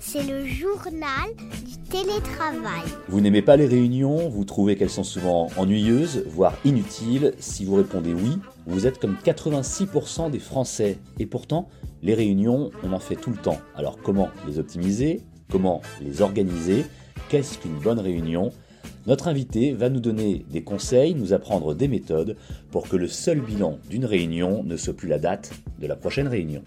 C'est le journal du télétravail. Vous n'aimez pas les réunions, vous trouvez qu'elles sont souvent ennuyeuses, voire inutiles. Si vous répondez oui, vous êtes comme 86% des Français. Et pourtant, les réunions, on en fait tout le temps. Alors comment les optimiser? Comment les organiser? Qu'est-ce qu'une bonne réunion? Notre invité va nous donner des conseils, nous apprendre des méthodes pour que le seul bilan d'une réunion ne soit plus la date de la prochaine réunion.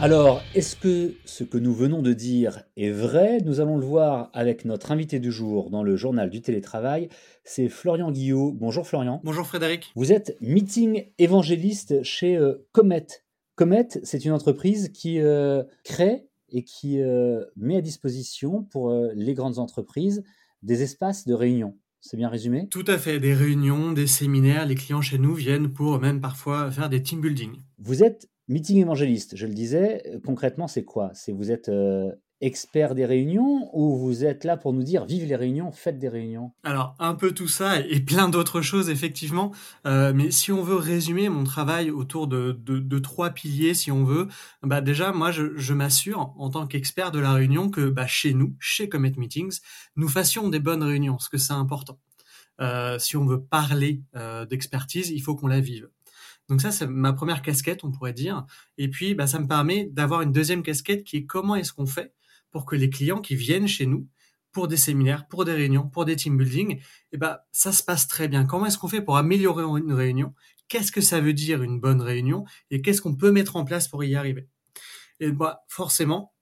Alors, est-ce que ce que nous venons de dire est vrai? Nous allons le voir avec notre invité du jour dans le journal du télétravail. C'est Florian Guillot. Bonjour Florian. Bonjour Frédéric. Vous êtes meeting évangéliste chez euh, Comet. Comet, c'est une entreprise qui euh, crée et qui euh, met à disposition pour les grandes entreprises des espaces de réunion. C'est bien résumé? Tout à fait, des réunions, des séminaires, les clients chez nous viennent pour même parfois faire des team building. Vous êtes Meeting évangéliste, je le disais, euh, concrètement, c'est quoi? C'est vous êtes euh, expert des réunions ou vous êtes là pour nous dire vive les réunions, faites des réunions? Alors, un peu tout ça et plein d'autres choses, effectivement. Euh, mais si on veut résumer mon travail autour de, trois piliers, si on veut, bah déjà, moi, je, je m'assure, en tant qu'expert de la réunion, que bah, chez nous, chez Comet Meetings, nous fassions des bonnes réunions, parce que c'est important. Euh, si on veut parler euh, d'expertise, il faut qu'on la vive. Donc ça, c'est ma première casquette, on pourrait dire. Et puis, bah, ça me permet d'avoir une deuxième casquette qui est comment est-ce qu'on fait pour que les clients qui viennent chez nous pour des séminaires, pour des réunions, pour des team building, eh bah, ça se passe très bien. Comment est-ce qu'on fait pour améliorer une réunion? Qu'est-ce que ça veut dire une bonne réunion? Et qu'est-ce qu'on peut mettre en place pour y arriver? Et bah, forcément,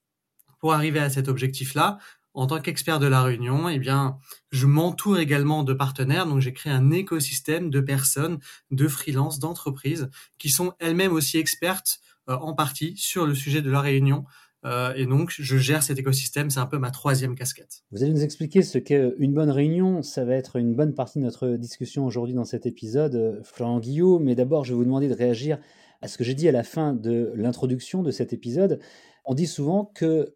pour arriver à cet objectif-là, en tant qu'expert de la réunion, eh bien, je m'entoure également de partenaires. Donc, j'ai créé un écosystème de personnes, de freelances, d'entreprises qui sont elles-mêmes aussi expertes euh, en partie sur le sujet de la réunion. Euh, et donc, je gère cet écosystème. C'est un peu ma troisième casquette. Vous allez nous expliquer ce qu'est une bonne réunion. Ça va être une bonne partie de notre discussion aujourd'hui dans cet épisode, euh, Florent Guillaume. Mais d'abord, je vais vous demander de réagir à ce que j'ai dit à la fin de l'introduction de cet épisode. On dit souvent que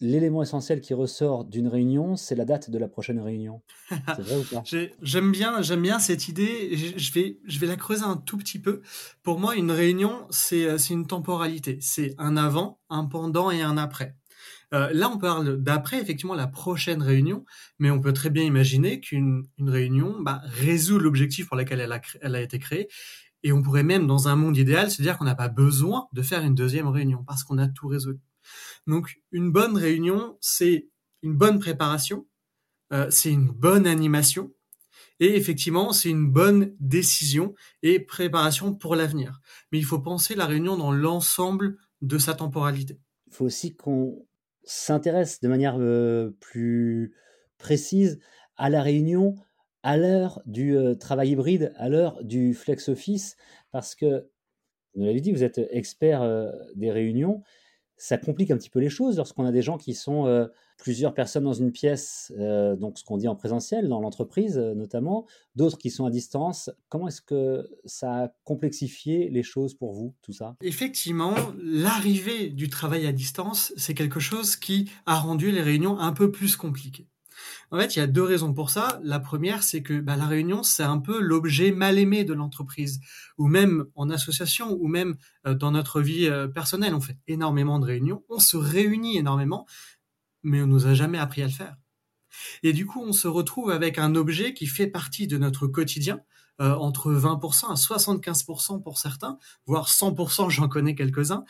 l'élément essentiel qui ressort d'une réunion, c'est la date de la prochaine réunion. C'est vrai ou pas? J'aime bien, j'aime bien cette idée. Je vais, je vais la creuser un tout petit peu. Pour moi, une réunion, c'est euh, une temporalité. C'est un avant, un pendant et un après. Euh, là, on parle d'après, effectivement, la prochaine réunion, mais on peut très bien imaginer qu'une une réunion bah, résout l'objectif pour lequel elle a, elle a été créée. Et on pourrait même, dans un monde idéal, se dire qu'on n'a pas besoin de faire une deuxième réunion parce qu'on a tout résolu. Donc une bonne réunion, c'est une bonne préparation, euh, c'est une bonne animation, et effectivement, c'est une bonne décision et préparation pour l'avenir. Mais il faut penser la réunion dans l'ensemble de sa temporalité. Il faut aussi qu'on s'intéresse de manière euh, plus précise à la réunion à l'heure du euh, travail hybride, à l'heure du flex office, parce que, vous l'avez dit, vous êtes expert des réunions, ça complique un petit peu les choses lorsqu'on a des gens qui sont euh, plusieurs personnes dans une pièce, euh, donc ce qu'on dit en présentiel, dans l'entreprise euh, notamment, d'autres qui sont à distance. Comment est-ce que ça a complexifié les choses pour vous, tout ça? Effectivement, l'arrivée du travail à distance, c'est quelque chose qui a rendu les réunions un peu plus compliquées. En fait, il y a deux raisons pour ça. La première, c'est que bah, la réunion, c'est un peu l'objet mal aimé de l'entreprise, ou même en association, ou même euh, dans notre vie euh, personnelle. On fait énormément de réunions, on se réunit énormément, mais on nous a jamais appris à le faire. Et du coup, on se retrouve avec un objet qui fait partie de notre quotidien, euh, entre 20% à 75% pour certains, voire 100%, j'en connais quelques-uns,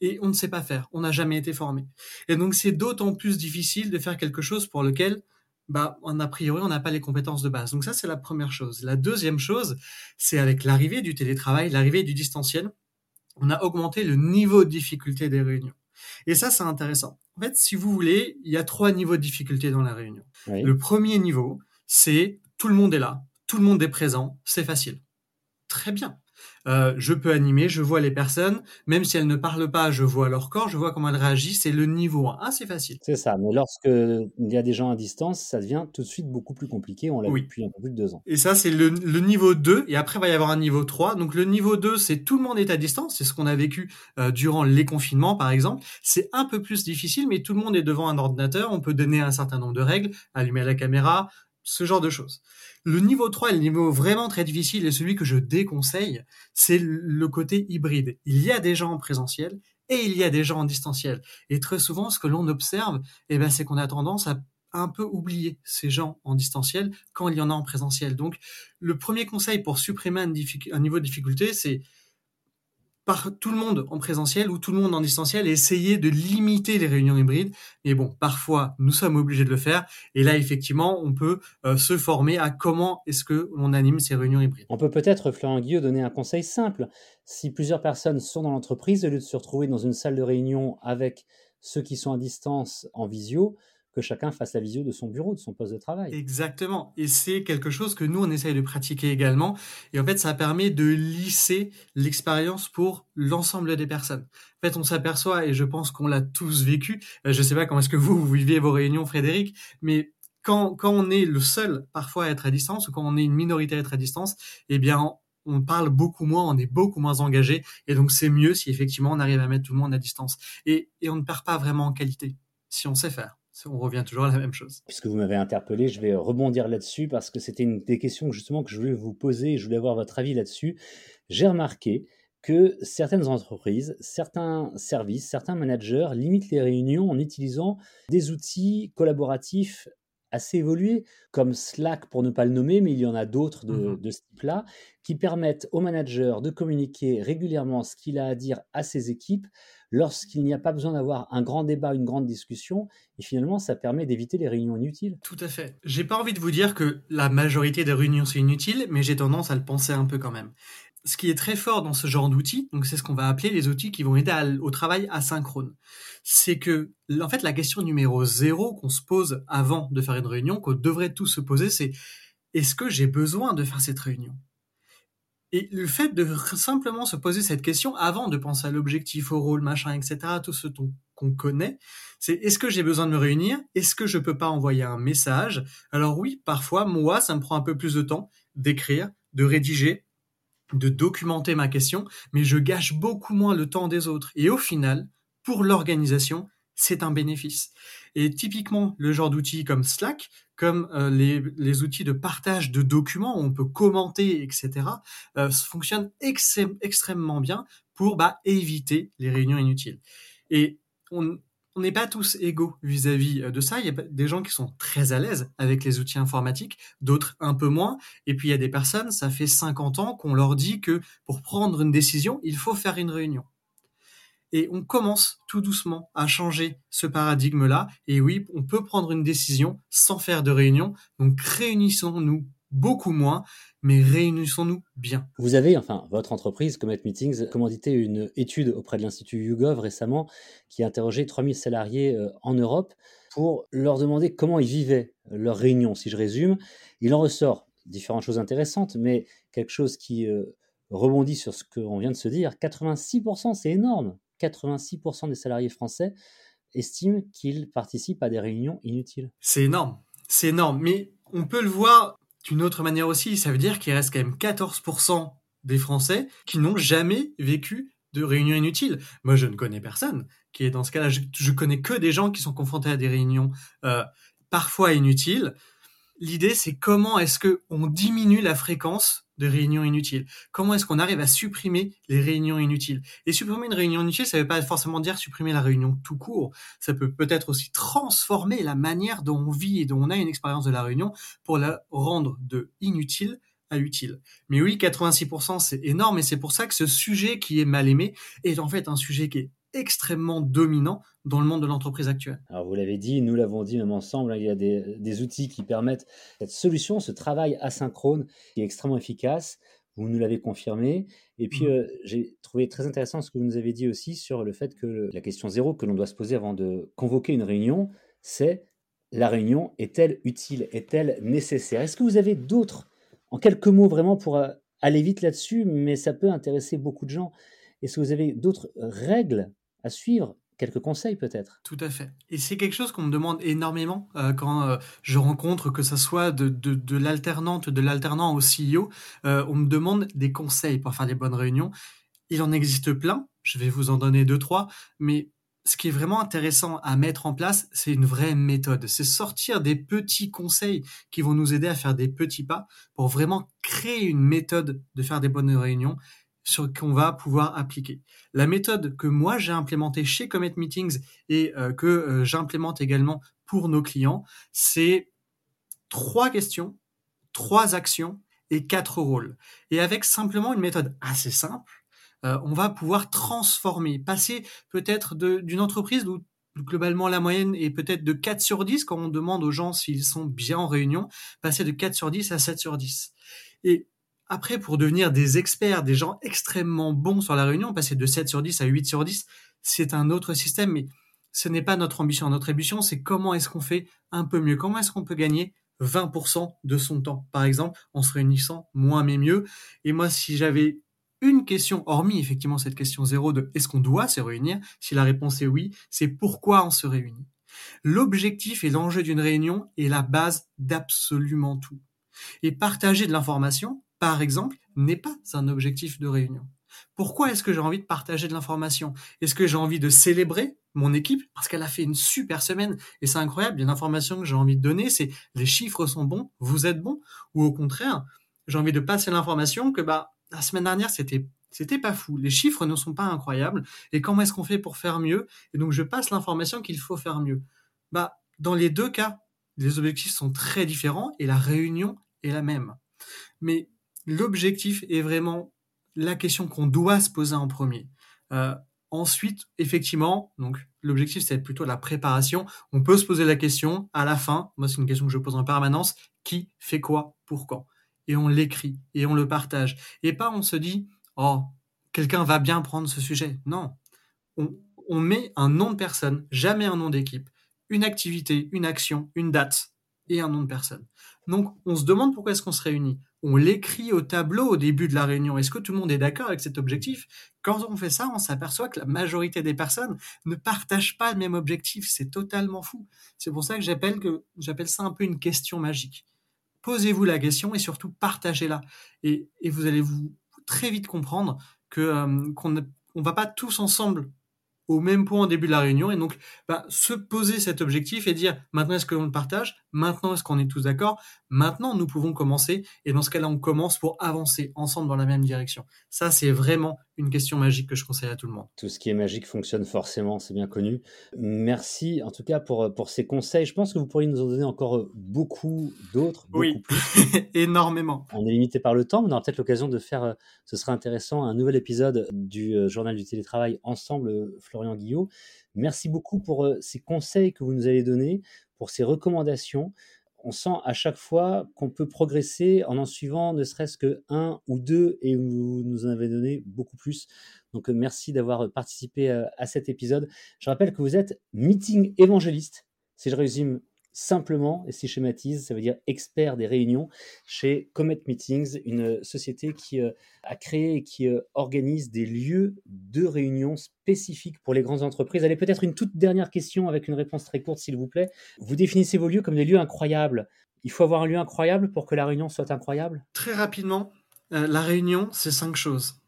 et on ne sait pas faire, on n'a jamais été formé. Et donc c'est d'autant plus difficile de faire quelque chose pour lequel bah, on, a priori, on n'a pas les compétences de base. Donc ça, c'est la première chose. La deuxième chose, c'est avec l'arrivée du télétravail, l'arrivée du distanciel, on a augmenté le niveau de difficulté des réunions. Et ça, c'est intéressant. En fait, si vous voulez, il y a trois niveaux de difficulté dans la réunion. Le premier niveau, c'est tout le monde est là, tout le monde est présent, c'est facile. Très bien. Euh, je peux animer, je vois les personnes, même si elles ne parlent pas, je vois leur corps, je vois comment elles réagissent, c'est le niveau 1. Ah, c'est facile. C'est ça, mais lorsque il y a des gens à distance, ça devient tout de suite beaucoup plus compliqué, on l'a vu depuis un peu plus de deux ans. Et ça, c'est le, niveau 2, et après, il va y avoir un niveau 3. Donc le niveau 2, c'est tout le monde est à distance, c'est ce qu'on a vécu euh, durant les confinements, par exemple. C'est un peu plus difficile, mais tout le monde est devant un ordinateur, on peut donner un certain nombre de règles, allumer la caméra, ce genre de choses. Le niveau 3 le niveau vraiment très difficile et celui que je déconseille, c'est le côté hybride. Il y a des gens en présentiel et il y a des gens en distanciel. Et très souvent, ce que l'on observe, eh ben, c'est qu'on a tendance à un peu oublier ces gens en distanciel quand il y en a en présentiel. Donc, le premier conseil pour supprimer un niveau de difficulté, c'est par tout le monde en présentiel ou tout le monde en distanciel et essayer de limiter les réunions hybrides. Mais bon, parfois, nous sommes obligés de le faire. Et là, effectivement, on peut euh, se former à comment est-ce que l'on anime ces réunions hybrides. On peut peut-être, Florent Guillaume, donner un conseil simple. Si plusieurs personnes sont dans l'entreprise, au lieu de se retrouver dans une salle de réunion avec ceux qui sont à distance en visio, que chacun fasse la visio de son bureau, de son poste de travail. Exactement. Et c'est quelque chose que nous, on essaye de pratiquer également. Et en fait, ça permet de lisser l'expérience pour l'ensemble des personnes. En fait, on s'aperçoit, et je pense qu'on l'a tous vécu, euh, je ne sais pas comment est-ce que vous, vous vivez vos réunions, Frédéric, mais quand, quand on est le seul parfois à être à distance, ou quand on est une minorité à être à distance, eh bien, on parle beaucoup moins, on est beaucoup moins engagé, et donc c'est mieux si effectivement on arrive à mettre tout le monde à distance. Et, et on ne perd pas vraiment en qualité, si on sait faire on revient toujours à la même chose. Puisque vous m'avez interpellé, je vais rebondir là-dessus parce que c'était une des questions justement que je voulais vous poser et je voulais avoir votre avis là-dessus. J'ai remarqué que certaines entreprises, certains services, certains managers limitent les réunions en utilisant des outils collaboratifs assez évolués, comme Slack pour ne pas le nommer, mais il y en a d'autres de, mmh de ce type-là, qui permettent au manager de communiquer régulièrement ce qu'il a à dire à ses équipes lorsqu'il n'y a pas besoin d'avoir un grand débat, une grande discussion, et finalement ça permet d'éviter les réunions inutiles. Tout à fait. J'ai pas envie de vous dire que la majorité des réunions c'est inutile, mais j'ai tendance à le penser un peu quand même. Ce qui est très fort dans ce genre d'outils, donc c'est ce qu'on va appeler les outils qui vont aider au travail asynchrone, c'est que en fait la question numéro zéro qu'on se pose avant de faire une réunion, qu'on devrait tous se poser, c'est est-ce que j'ai besoin de faire cette réunion? Et le fait de simplement se poser cette question avant de penser à l'objectif, au rôle, machin, etc., tout ce qu'on connaît, c'est est-ce que j'ai besoin de me réunir? Est-ce que je peux pas envoyer un message? Alors oui, parfois, moi, ça me prend un peu plus de temps d'écrire, de rédiger, de documenter ma question, mais je gâche beaucoup moins le temps des autres. Et au final, pour l'organisation, c'est un bénéfice. Et typiquement, le genre d'outils comme Slack, comme euh, les, outils de partage de documents où on peut commenter, etc., euh, fonctionnent extrêmement bien pour bah, éviter les réunions inutiles. Et on n'est pas tous égaux vis-à-vis -vis de ça. Il y a des gens qui sont très à l'aise avec les outils informatiques, d'autres un peu moins. Et puis il y a des personnes, ça fait 50 ans qu'on leur dit que pour prendre une décision, il faut faire une réunion. Et on commence tout doucement à changer ce paradigme-là. Et oui, on peut prendre une décision sans faire de réunion. Donc réunissons-nous beaucoup moins, mais réunissons-nous bien. Vous avez, enfin, votre entreprise, Comet Meetings, commandité une étude auprès de l'Institut YouGov récemment qui a interrogé 3000 salariés euh, en Europe pour leur demander comment ils vivaient leurs réunions. Si je résume, il en ressort différentes choses intéressantes, mais quelque chose qui euh, rebondit sur ce qu'on vient de se dire. 86%, c'est énorme. 86% des salariés français estiment qu'ils participent à des réunions inutiles. C'est énorme, c'est énorme, mais on peut le voir d'une autre manière aussi, ça veut dire qu'il reste quand même 14% des Français qui n'ont jamais vécu de réunions inutiles. Moi, je ne connais personne qui est dans ce cas-là. Je, connais que des gens qui sont confrontés à des réunions euh, parfois inutiles. L'idée, c'est comment est-ce que on diminue la fréquence de réunions inutiles? Comment est-ce qu'on arrive à supprimer les réunions inutiles? Et supprimer une réunion inutile, ça ne veut pas forcément dire supprimer la réunion tout court. Ça peut peut-être aussi transformer la manière dont on vit et dont on a une expérience de la réunion pour la rendre de inutile à utile. Mais oui, 86%, c'est énorme et c'est pour ça que ce sujet qui est mal aimé est en fait un sujet qui est extrêmement dominant dans le monde de l'entreprise actuelle. Alors vous l'avez dit, nous l'avons dit même ensemble, hein, il y a des, outils qui permettent cette solution, ce travail asynchrone qui est extrêmement efficace. Vous nous l'avez confirmé. Et puis, mmh. euh, j'ai trouvé très intéressant ce que vous nous avez dit aussi sur le fait que la question zéro que l'on doit se poser avant de convoquer une réunion, c'est la réunion est-elle utile Est-elle nécessaire? Est-ce que vous avez d'autres, en quelques mots vraiment pour euh, aller vite là-dessus, mais ça peut intéresser beaucoup de gens Est-ce que vous avez d'autres règles à suivre quelques conseils peut-être. Tout à fait. Et c'est quelque chose qu'on me demande énormément euh, quand euh, je rencontre, que ce soit de, de, l'alternante, de l'alternant au CEO, euh, on me demande des conseils pour faire des bonnes réunions. Il en existe plein, je vais vous en donner deux, trois, mais ce qui est vraiment intéressant à mettre en place, c'est une vraie méthode. C'est sortir des petits conseils qui vont nous aider à faire des petits pas pour vraiment créer une méthode de faire des bonnes réunions sur qu'on va pouvoir appliquer. La méthode que moi j'ai implémentée chez Comet Meetings et euh, que euh, j'implémente également pour nos clients, c'est trois questions, trois actions et quatre rôles. Et avec simplement une méthode assez simple, euh, on va pouvoir transformer, passer peut-être d'une entreprise où globalement la moyenne est peut-être de 4 sur 10 quand on demande aux gens s'ils sont bien en réunion, passer de 4 sur 10 à 7 sur 10. Et après, pour devenir des experts, des gens extrêmement bons sur la réunion, passer de 7 sur 10 à 8 sur 10, c'est un autre système, mais ce n'est pas notre ambition. Notre ambition, c'est comment est-ce qu'on fait un peu mieux, comment est-ce qu'on peut gagner 20% de son temps, par exemple, en se réunissant moins mais mieux. Et moi, si j'avais une question, hormis effectivement cette question zéro de est-ce qu'on doit se réunir? Si la réponse est oui, c'est pourquoi on se réunit? L'objectif et l'enjeu d'une réunion est la base d'absolument tout. Et partager de l'information, par exemple, n'est pas un objectif de réunion. Pourquoi est-ce que j'ai envie de partager de l'information? Est-ce que j'ai envie de célébrer mon équipe? Parce qu'elle a fait une super semaine et c'est incroyable, il y a une information que j'ai envie de donner, c'est les chiffres sont bons, vous êtes bons ou au contraire, j'ai envie de passer l'information que bah la semaine dernière, c'était c'était pas fou. Les chiffres ne sont pas incroyables. Et comment est-ce qu'on fait pour faire mieux? Et donc, je passe l'information qu'il faut faire mieux. Bah, dans les deux cas, les objectifs sont très différents et la réunion est la même. Mais l'objectif est vraiment la question qu'on doit se poser en premier. Euh, ensuite, effectivement, donc l'objectif c'est plutôt la préparation. On peut se poser la question à la fin. Moi, c'est une question que je pose en permanence qui fait quoi? Pour quand et on l'écrit et on le partage. Et pas on se dit, oh, quelqu'un va bien prendre ce sujet. Non. On, on met un nom de personne, jamais un nom d'équipe, une activité, une action, une date et un nom de personne. Donc, on se demande pourquoi est-ce qu'on se réunit. On l'écrit au tableau au début de la réunion. Est-ce que tout le monde est d'accord avec cet objectif? Quand on fait ça, on s'aperçoit que la majorité des personnes ne partagent pas le même objectif. C'est totalement fou. C'est pour ça que j'appelle ça un peu une question magique posez-vous la question et surtout partagez-la. Et, vous allez vous très vite comprendre euh, qu'on ne va pas tous ensemble au même point au début de la réunion et donc bah, se poser cet objectif et dire maintenant est-ce qu'on le partage, maintenant est-ce qu'on est tous d'accord, maintenant nous pouvons commencer et dans ce cas-là on commence pour avancer ensemble dans la même direction. Ça c'est vraiment une question magique que je conseille à tout le monde. Tout ce qui est magique fonctionne forcément, c'est bien connu. Merci en tout cas pour, pour ces conseils. Je pense que vous pourriez nous en donner encore beaucoup d'autres. Oui, énormément. On est limité par le temps, mais on aura peut-être l'occasion de faire, ce serait intéressant, un nouvel épisode du euh, journal du télétravail ensemble, Florian Guillot. Merci beaucoup pour euh, ces conseils que vous nous avez donnés, pour ces recommandations on sent à chaque fois qu'on peut progresser en en suivant ne serait-ce que un ou deux, et vous nous en avez donné beaucoup plus. Donc euh, merci d'avoir participé euh, à cet épisode. Je rappelle que vous êtes meeting évangéliste. Si je résume simplement, et si schématise, ça veut dire expert des réunions chez Comet Meetings, une société qui euh, a créé et qui euh, organise des lieux de réunion spécifiques pour les grandes entreprises. Allez, peut-être une toute dernière question avec une réponse très courte, s'il vous plaît. Vous définissez vos lieux comme des lieux incroyables. Il faut avoir un lieu incroyable pour que la réunion soit incroyable? Très rapidement, euh, la réunion, c'est cinq choses.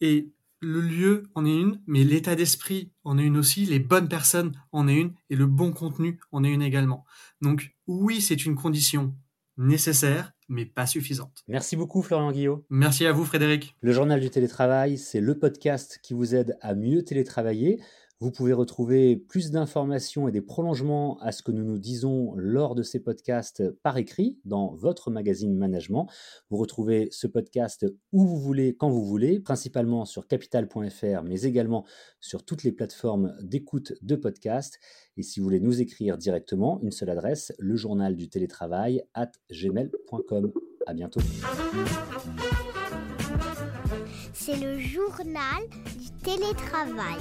Et le lieu en est une, mais l'état d'esprit en est une aussi, les bonnes personnes en est une, et le bon contenu en est une également. Donc oui, c'est une condition nécessaire, mais pas suffisante. Merci beaucoup Florian Guillot. Merci à vous Frédéric. Le journal du télétravail, c'est le podcast qui vous aide à mieux télétravailler. Vous pouvez retrouver plus d'informations et des prolongements à ce que nous nous disons lors de ces podcasts par écrit dans votre magazine Management. Vous retrouvez ce podcast où vous voulez, quand vous voulez, principalement sur capital.fr, mais également sur toutes les plateformes d'écoute de podcasts. Et si vous voulez nous écrire directement, une seule adresse, le journal du télétravail at gmail.com. À bientôt. C'est le journal du télétravail.